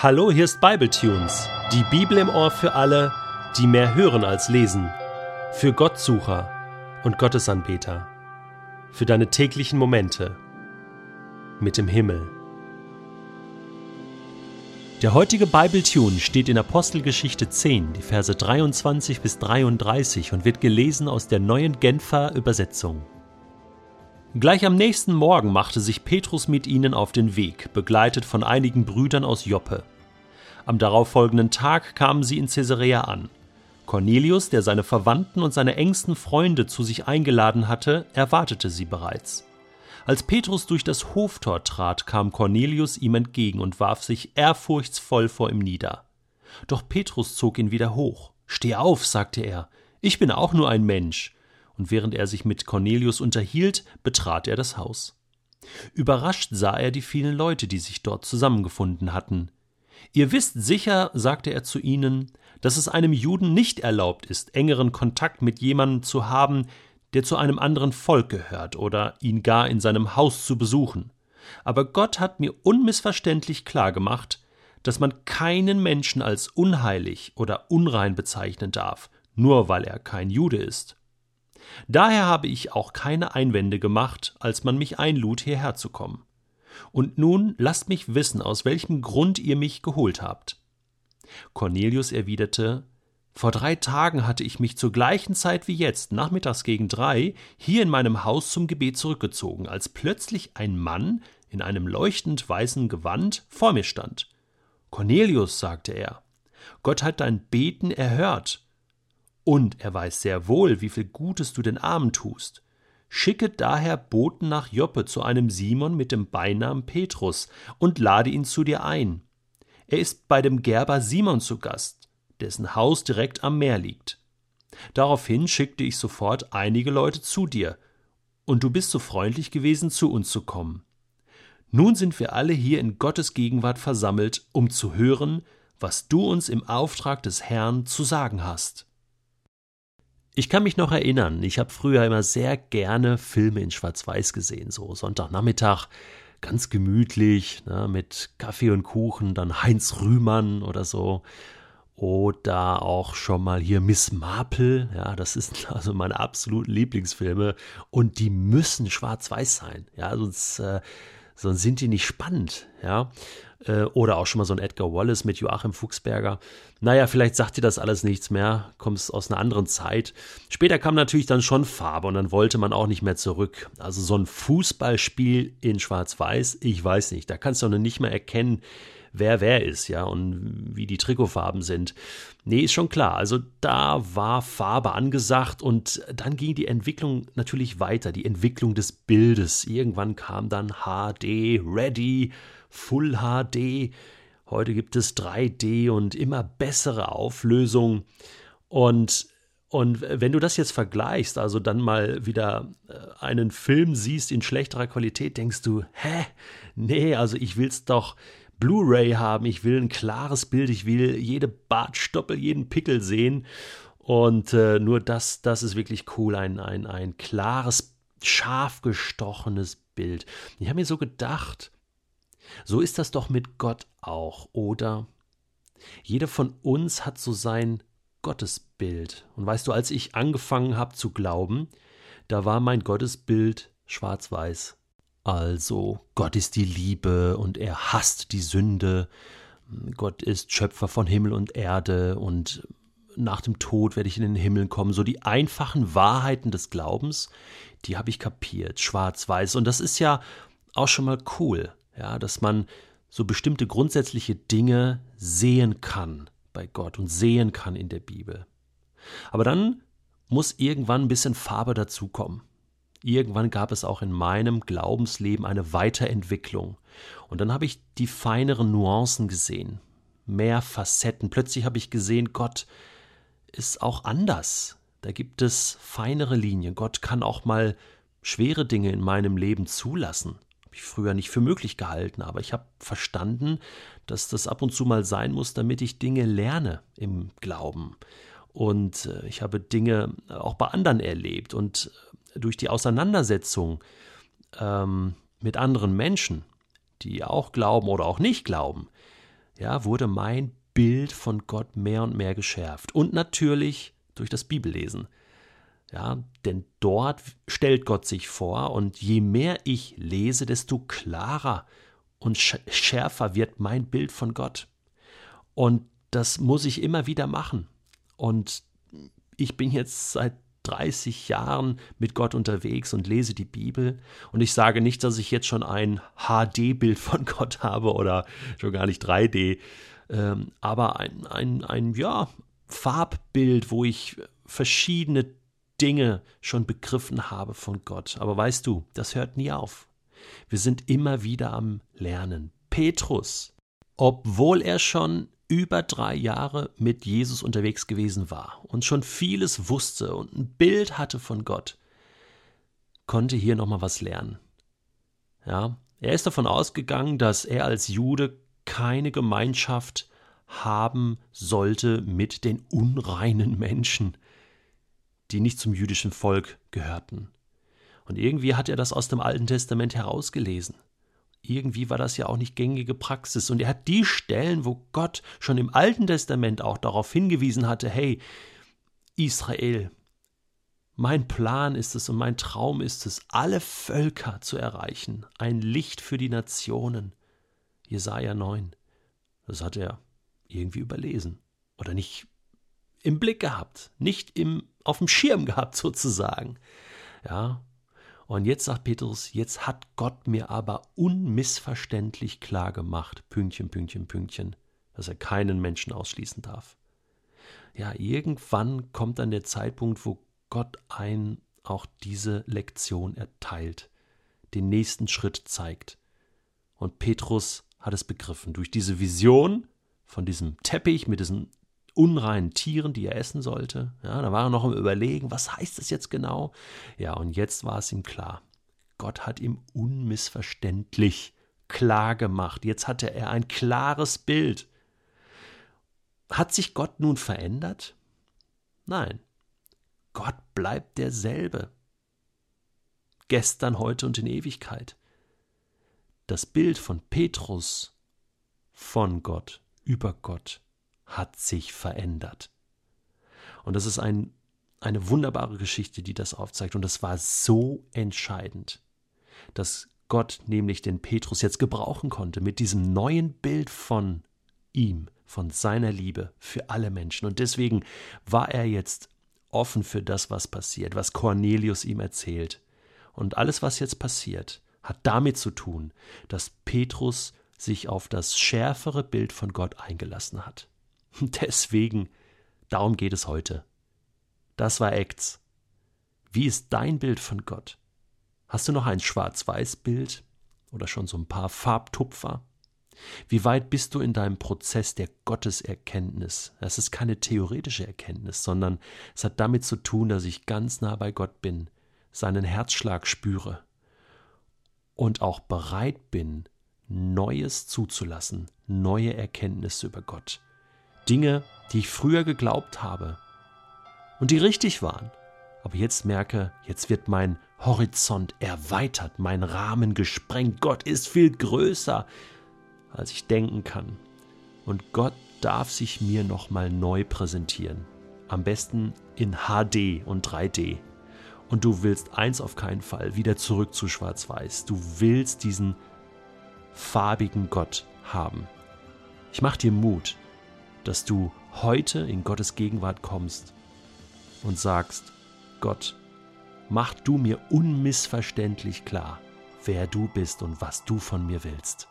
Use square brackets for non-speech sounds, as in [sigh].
Hallo, hier ist Bibletunes, die Bibel im Ohr für alle, die mehr hören als lesen, für Gottsucher und Gottesanbeter, für deine täglichen Momente mit dem Himmel. Der heutige Bibletune steht in Apostelgeschichte 10, die Verse 23 bis 33 und wird gelesen aus der neuen Genfer Übersetzung. Gleich am nächsten Morgen machte sich Petrus mit ihnen auf den Weg, begleitet von einigen Brüdern aus Joppe. Am darauffolgenden Tag kamen sie in Caesarea an. Cornelius, der seine Verwandten und seine engsten Freunde zu sich eingeladen hatte, erwartete sie bereits. Als Petrus durch das Hoftor trat, kam Cornelius ihm entgegen und warf sich ehrfurchtsvoll vor ihm nieder. Doch Petrus zog ihn wieder hoch. Steh auf, sagte er, ich bin auch nur ein Mensch und während er sich mit Cornelius unterhielt, betrat er das Haus. Überrascht sah er die vielen Leute, die sich dort zusammengefunden hatten. Ihr wisst sicher, sagte er zu ihnen, dass es einem Juden nicht erlaubt ist, engeren Kontakt mit jemandem zu haben, der zu einem anderen Volk gehört oder ihn gar in seinem Haus zu besuchen. Aber Gott hat mir unmissverständlich klargemacht, dass man keinen Menschen als unheilig oder unrein bezeichnen darf, nur weil er kein Jude ist. Daher habe ich auch keine Einwände gemacht, als man mich einlud, hierher zu kommen. Und nun lasst mich wissen, aus welchem Grund ihr mich geholt habt. Cornelius erwiderte Vor drei Tagen hatte ich mich zur gleichen Zeit wie jetzt, nachmittags gegen drei, hier in meinem Haus zum Gebet zurückgezogen, als plötzlich ein Mann in einem leuchtend weißen Gewand vor mir stand. Cornelius, sagte er, Gott hat dein Beten erhört und er weiß sehr wohl, wie viel Gutes du den Armen tust. Schicke daher Boten nach Joppe zu einem Simon mit dem Beinamen Petrus und lade ihn zu dir ein. Er ist bei dem Gerber Simon zu Gast, dessen Haus direkt am Meer liegt. Daraufhin schickte ich sofort einige Leute zu dir, und du bist so freundlich gewesen, zu uns zu kommen. Nun sind wir alle hier in Gottes Gegenwart versammelt, um zu hören, was du uns im Auftrag des Herrn zu sagen hast. Ich kann mich noch erinnern, ich habe früher immer sehr gerne Filme in Schwarz-Weiß gesehen, so Sonntagnachmittag, ganz gemütlich, ne, mit Kaffee und Kuchen, dann Heinz Rühmann oder so. Oder auch schon mal hier Miss Marple, ja, das ist [laughs] also meine absoluten Lieblingsfilme. Und die müssen schwarz-weiß sein, ja, sonst, äh, sonst sind die nicht spannend, ja. Äh, oder auch schon mal so ein Edgar Wallace mit Joachim Fuchsberger. Naja, vielleicht sagt dir das alles nichts mehr, kommst aus einer anderen Zeit. Später kam natürlich dann schon Farbe und dann wollte man auch nicht mehr zurück. Also so ein Fußballspiel in Schwarz-Weiß, ich weiß nicht, da kannst du noch nicht mehr erkennen, wer wer ist, ja, und wie die Trikotfarben sind. Nee, ist schon klar. Also da war Farbe angesagt und dann ging die Entwicklung natürlich weiter, die Entwicklung des Bildes. Irgendwann kam dann HD, Ready, Full HD. Heute gibt es 3D und immer bessere Auflösung. Und, und wenn du das jetzt vergleichst, also dann mal wieder äh, einen Film siehst in schlechterer Qualität, denkst du, hä? Nee, also ich will's doch Blu-ray haben, ich will ein klares Bild, ich will jede Bartstoppel, jeden Pickel sehen. Und äh, nur das, das ist wirklich cool, ein, ein, ein klares, scharf gestochenes Bild. Ich habe mir so gedacht, so ist das doch mit Gott auch, oder? Jeder von uns hat so sein Gottesbild. Und weißt du, als ich angefangen habe zu glauben, da war mein Gottesbild schwarz-weiß. Also, Gott ist die Liebe und er hasst die Sünde. Gott ist Schöpfer von Himmel und Erde und nach dem Tod werde ich in den Himmel kommen. So die einfachen Wahrheiten des Glaubens, die habe ich kapiert, schwarz-weiß. Und das ist ja auch schon mal cool ja, dass man so bestimmte grundsätzliche Dinge sehen kann bei Gott und sehen kann in der Bibel. Aber dann muss irgendwann ein bisschen Farbe dazukommen. Irgendwann gab es auch in meinem Glaubensleben eine Weiterentwicklung. Und dann habe ich die feineren Nuancen gesehen, mehr Facetten. Plötzlich habe ich gesehen, Gott ist auch anders. Da gibt es feinere Linien. Gott kann auch mal schwere Dinge in meinem Leben zulassen ich früher nicht für möglich gehalten, aber ich habe verstanden, dass das ab und zu mal sein muss, damit ich Dinge lerne im Glauben. Und äh, ich habe Dinge auch bei anderen erlebt und äh, durch die Auseinandersetzung ähm, mit anderen Menschen, die auch glauben oder auch nicht glauben, ja, wurde mein Bild von Gott mehr und mehr geschärft. Und natürlich durch das Bibellesen. Ja, denn dort stellt Gott sich vor und je mehr ich lese, desto klarer und schärfer wird mein Bild von Gott. Und das muss ich immer wieder machen. Und ich bin jetzt seit 30 Jahren mit Gott unterwegs und lese die Bibel. Und ich sage nicht, dass ich jetzt schon ein HD-Bild von [laughs] Gott habe oder schon gar nicht 3D, ähm, aber ein, ein, ein, ja, Farbbild, wo ich verschiedene Dinge schon begriffen habe von Gott. Aber weißt du, das hört nie auf. Wir sind immer wieder am Lernen. Petrus, obwohl er schon über drei Jahre mit Jesus unterwegs gewesen war und schon vieles wusste und ein Bild hatte von Gott, konnte hier nochmal was lernen. Ja, er ist davon ausgegangen, dass er als Jude keine Gemeinschaft haben sollte mit den unreinen Menschen, die nicht zum jüdischen Volk gehörten. Und irgendwie hat er das aus dem Alten Testament herausgelesen. Irgendwie war das ja auch nicht gängige Praxis. Und er hat die Stellen, wo Gott schon im Alten Testament auch darauf hingewiesen hatte, hey, Israel, mein Plan ist es und mein Traum ist es, alle Völker zu erreichen, ein Licht für die Nationen. Jesaja 9. Das hat er irgendwie überlesen oder nicht im Blick gehabt, nicht im, auf dem Schirm gehabt [laughs] sozusagen. Ja, und jetzt sagt Petrus, jetzt hat Gott mir aber unmissverständlich klar gemacht, Pünktchen, Pünktchen, Pünktchen, dass er keinen Menschen ausschließen darf. Ja, irgendwann kommt dann der Zeitpunkt, wo Gott ein auch diese Lektion erteilt, den nächsten Schritt zeigt. Und Petrus hat es begriffen. Durch diese Vision von diesem Teppich mit diesen unreinen Tieren, die er essen sollte. Ja, da war er noch im Überlegen, was heißt das jetzt genau? Ja, und jetzt war es ihm klar. Gott hat ihm unmissverständlich klar gemacht. Jetzt hatte er ein klares Bild. Hat sich Gott nun verändert? Nein. Gott bleibt derselbe. Gestern, heute und in Ewigkeit. Das Bild von Petrus von Gott, über Gott, hat sich verändert. Und das ist ein, eine wunderbare Geschichte, die das aufzeigt. Und das war so entscheidend, dass Gott nämlich den Petrus jetzt gebrauchen konnte mit diesem neuen Bild von ihm, von seiner Liebe für alle Menschen. Und deswegen war er jetzt offen für das, was passiert, was Cornelius ihm erzählt. Und alles, was jetzt passiert, hat damit zu tun, dass Petrus sich auf das schärfere Bild von Gott eingelassen hat. [laughs] Deswegen, darum geht es heute. Das war Acts. Wie ist dein Bild von Gott? Hast du noch ein Schwarz-Weiß-Bild oder schon so ein paar Farbtupfer? Wie weit bist du in deinem Prozess der Gotteserkenntnis? Es ist keine theoretische Erkenntnis, sondern es hat damit zu tun, dass ich ganz nah bei Gott bin, seinen Herzschlag spüre und auch bereit bin, Neues zuzulassen, neue Erkenntnisse über Gott. Dinge, die ich früher geglaubt habe und die richtig waren. Aber jetzt merke, jetzt wird mein Horizont erweitert, mein Rahmen gesprengt. Gott ist viel größer, als ich denken kann. Und Gott darf sich mir nochmal neu präsentieren. Am besten in HD und 3D. Und du willst eins auf keinen Fall, wieder zurück zu Schwarz-Weiß. Du willst diesen farbigen Gott haben. Ich mach dir Mut, dass du heute in Gottes Gegenwart kommst und sagst, Gott, mach du mir unmissverständlich klar, wer du bist und was du von mir willst.